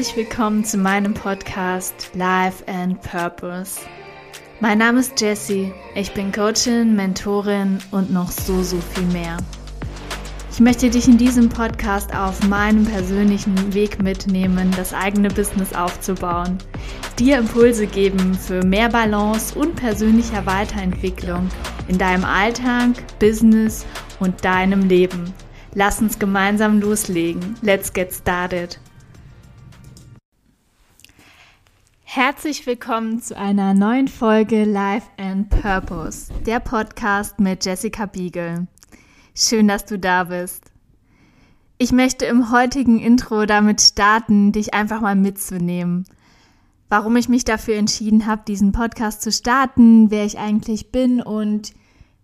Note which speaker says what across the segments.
Speaker 1: Herzlich willkommen zu meinem Podcast Life and Purpose. Mein Name ist Jessie. Ich bin Coachin, Mentorin und noch so, so viel mehr. Ich möchte dich in diesem Podcast auf meinem persönlichen Weg mitnehmen, das eigene Business aufzubauen, dir Impulse geben für mehr Balance und persönlicher Weiterentwicklung in deinem Alltag, Business und deinem Leben. Lass uns gemeinsam loslegen. Let's get started. Herzlich willkommen zu einer neuen Folge Life and Purpose, der Podcast mit Jessica Biegel. Schön, dass du da bist. Ich möchte im heutigen Intro damit starten, dich einfach mal mitzunehmen. Warum ich mich dafür entschieden habe, diesen Podcast zu starten, wer ich eigentlich bin und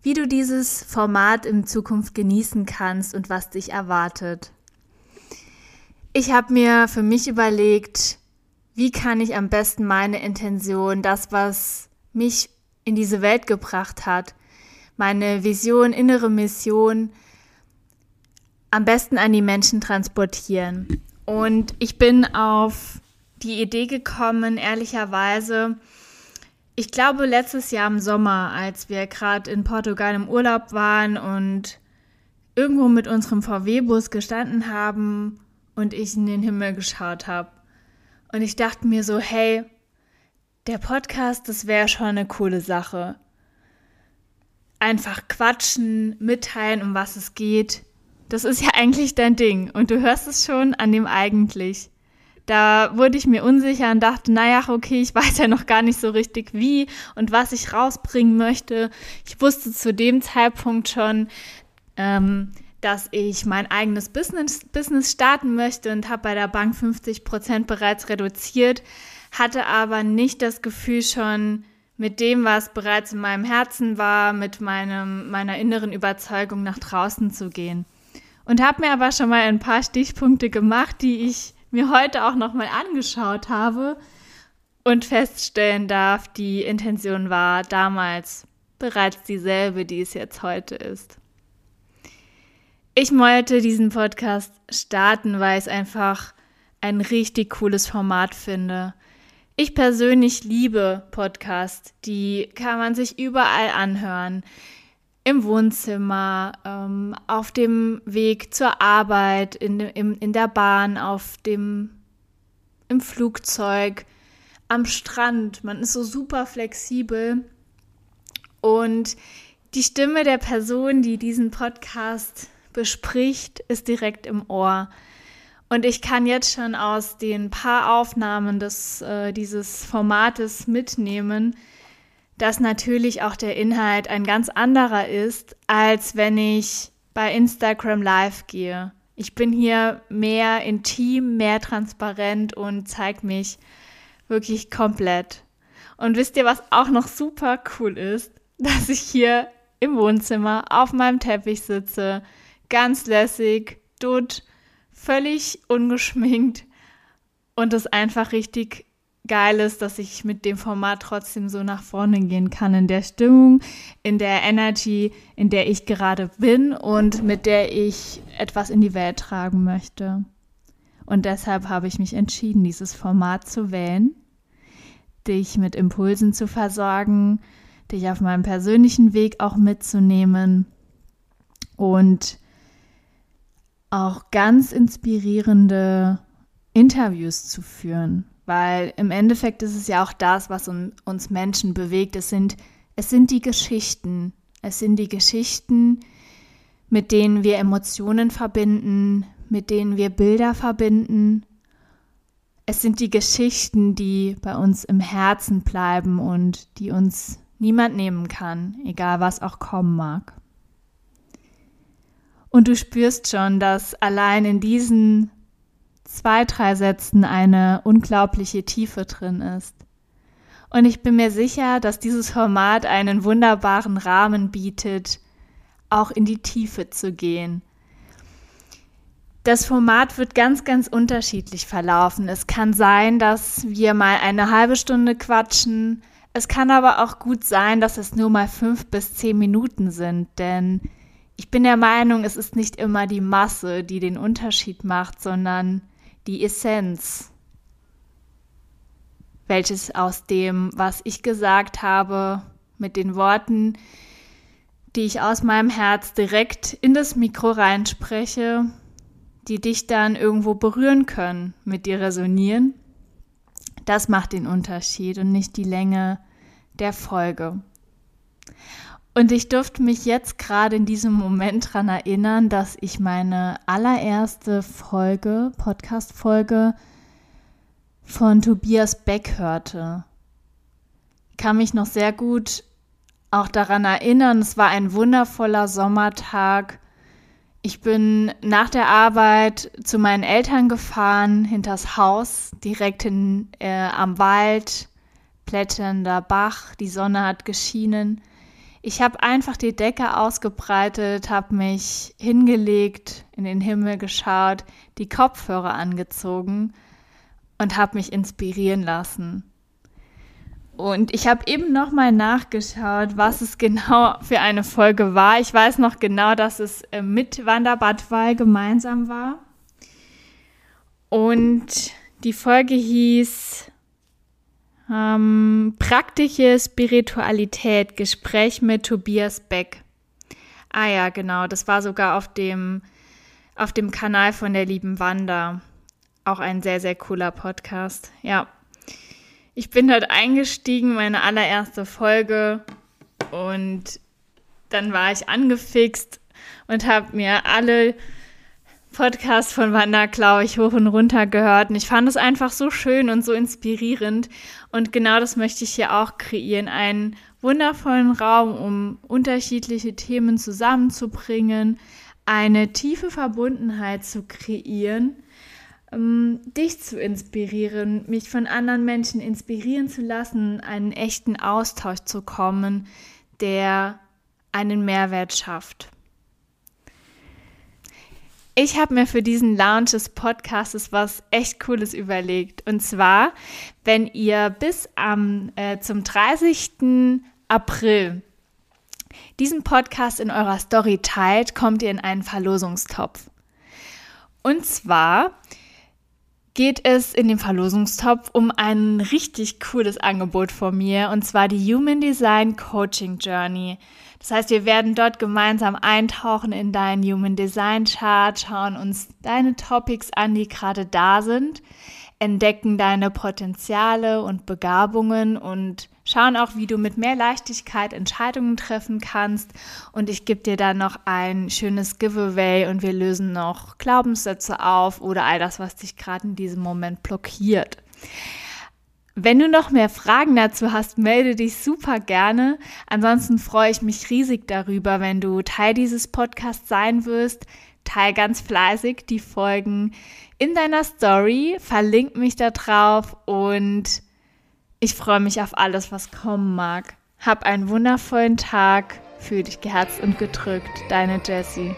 Speaker 1: wie du dieses Format in Zukunft genießen kannst und was dich erwartet. Ich habe mir für mich überlegt, wie kann ich am besten meine Intention, das, was mich in diese Welt gebracht hat, meine Vision, innere Mission, am besten an die Menschen transportieren. Und ich bin auf die Idee gekommen, ehrlicherweise, ich glaube letztes Jahr im Sommer, als wir gerade in Portugal im Urlaub waren und irgendwo mit unserem VW-Bus gestanden haben und ich in den Himmel geschaut habe. Und ich dachte mir so, hey, der Podcast, das wäre schon eine coole Sache. Einfach quatschen, mitteilen, um was es geht. Das ist ja eigentlich dein Ding. Und du hörst es schon an dem eigentlich. Da wurde ich mir unsicher und dachte, naja, okay, ich weiß ja noch gar nicht so richtig wie und was ich rausbringen möchte. Ich wusste zu dem Zeitpunkt schon, ähm, dass ich mein eigenes Business, Business starten möchte und habe bei der Bank 50 Prozent bereits reduziert, hatte aber nicht das Gefühl schon mit dem, was bereits in meinem Herzen war, mit meinem, meiner inneren Überzeugung nach draußen zu gehen. Und habe mir aber schon mal ein paar Stichpunkte gemacht, die ich mir heute auch nochmal angeschaut habe und feststellen darf, die Intention war damals bereits dieselbe, die es jetzt heute ist. Ich wollte diesen Podcast starten, weil ich einfach ein richtig cooles Format finde. Ich persönlich liebe Podcasts, die kann man sich überall anhören. Im Wohnzimmer, ähm, auf dem Weg zur Arbeit, in, in, in der Bahn, auf dem, im Flugzeug, am Strand. Man ist so super flexibel. Und die Stimme der Person, die diesen Podcast bespricht, ist direkt im Ohr. Und ich kann jetzt schon aus den paar Aufnahmen des, äh, dieses Formates mitnehmen, dass natürlich auch der Inhalt ein ganz anderer ist, als wenn ich bei Instagram live gehe. Ich bin hier mehr intim, mehr transparent und zeige mich wirklich komplett. Und wisst ihr, was auch noch super cool ist? Dass ich hier im Wohnzimmer auf meinem Teppich sitze, ganz lässig, dutt, völlig ungeschminkt und es einfach richtig geil ist, dass ich mit dem Format trotzdem so nach vorne gehen kann in der Stimmung, in der Energy, in der ich gerade bin und mit der ich etwas in die Welt tragen möchte. Und deshalb habe ich mich entschieden, dieses Format zu wählen, dich mit Impulsen zu versorgen, dich auf meinem persönlichen Weg auch mitzunehmen und auch ganz inspirierende Interviews zu führen, weil im Endeffekt ist es ja auch das, was uns Menschen bewegt. Es sind, es sind die Geschichten. Es sind die Geschichten, mit denen wir Emotionen verbinden, mit denen wir Bilder verbinden. Es sind die Geschichten, die bei uns im Herzen bleiben und die uns niemand nehmen kann, egal was auch kommen mag. Und du spürst schon, dass allein in diesen zwei, drei Sätzen eine unglaubliche Tiefe drin ist. Und ich bin mir sicher, dass dieses Format einen wunderbaren Rahmen bietet, auch in die Tiefe zu gehen. Das Format wird ganz, ganz unterschiedlich verlaufen. Es kann sein, dass wir mal eine halbe Stunde quatschen. Es kann aber auch gut sein, dass es nur mal fünf bis zehn Minuten sind, denn ich bin der Meinung, es ist nicht immer die Masse, die den Unterschied macht, sondern die Essenz, welches aus dem, was ich gesagt habe, mit den Worten, die ich aus meinem Herz direkt in das Mikro reinspreche, die dich dann irgendwo berühren können, mit dir resonieren. Das macht den Unterschied und nicht die Länge der Folge. Und ich durfte mich jetzt gerade in diesem Moment daran erinnern, dass ich meine allererste Folge, Podcast-Folge von Tobias Beck hörte. Ich kann mich noch sehr gut auch daran erinnern, es war ein wundervoller Sommertag. Ich bin nach der Arbeit zu meinen Eltern gefahren, hinters Haus, direkt in, äh, am Wald, plätternder Bach, die Sonne hat geschienen. Ich habe einfach die Decke ausgebreitet, habe mich hingelegt, in den Himmel geschaut, die Kopfhörer angezogen und habe mich inspirieren lassen. Und ich habe eben noch mal nachgeschaut, was es genau für eine Folge war. Ich weiß noch genau, dass es äh, mit Wanderbadwal gemeinsam war. Und die Folge hieß ähm, Praktische Spiritualität, Gespräch mit Tobias Beck. Ah ja, genau, das war sogar auf dem, auf dem Kanal von der lieben Wanda. Auch ein sehr, sehr cooler Podcast. Ja. Ich bin dort eingestiegen, meine allererste Folge. Und dann war ich angefixt und habe mir alle Podcasts von Wanda, glaube ich, hoch und runter gehört. Und ich fand es einfach so schön und so inspirierend. Und genau das möchte ich hier auch kreieren. Einen wundervollen Raum, um unterschiedliche Themen zusammenzubringen, eine tiefe Verbundenheit zu kreieren ähm, dich zu inspirieren, mich von anderen Menschen inspirieren zu lassen, einen echten Austausch zu kommen, der einen Mehrwert schafft. Ich habe mir für diesen Launch des Podcasts was echt Cooles überlegt. Und zwar, wenn ihr bis am, äh, zum 30. April diesen Podcast in eurer Story teilt, kommt ihr in einen Verlosungstopf. Und zwar geht es in dem Verlosungstopf um ein richtig cooles Angebot von mir und zwar die Human Design Coaching Journey. Das heißt, wir werden dort gemeinsam eintauchen in deinen Human Design Chart, schauen uns deine Topics an, die gerade da sind, entdecken deine Potenziale und Begabungen und schauen auch, wie du mit mehr Leichtigkeit Entscheidungen treffen kannst. Und ich gebe dir dann noch ein schönes Giveaway und wir lösen noch Glaubenssätze auf oder all das, was dich gerade in diesem Moment blockiert. Wenn du noch mehr Fragen dazu hast, melde dich super gerne. Ansonsten freue ich mich riesig darüber, wenn du Teil dieses Podcasts sein wirst. Teil ganz fleißig die Folgen in deiner Story, verlink mich da drauf und ich freue mich auf alles, was kommen mag. Hab einen wundervollen Tag. Fühl dich geherzt und gedrückt. Deine Jessie.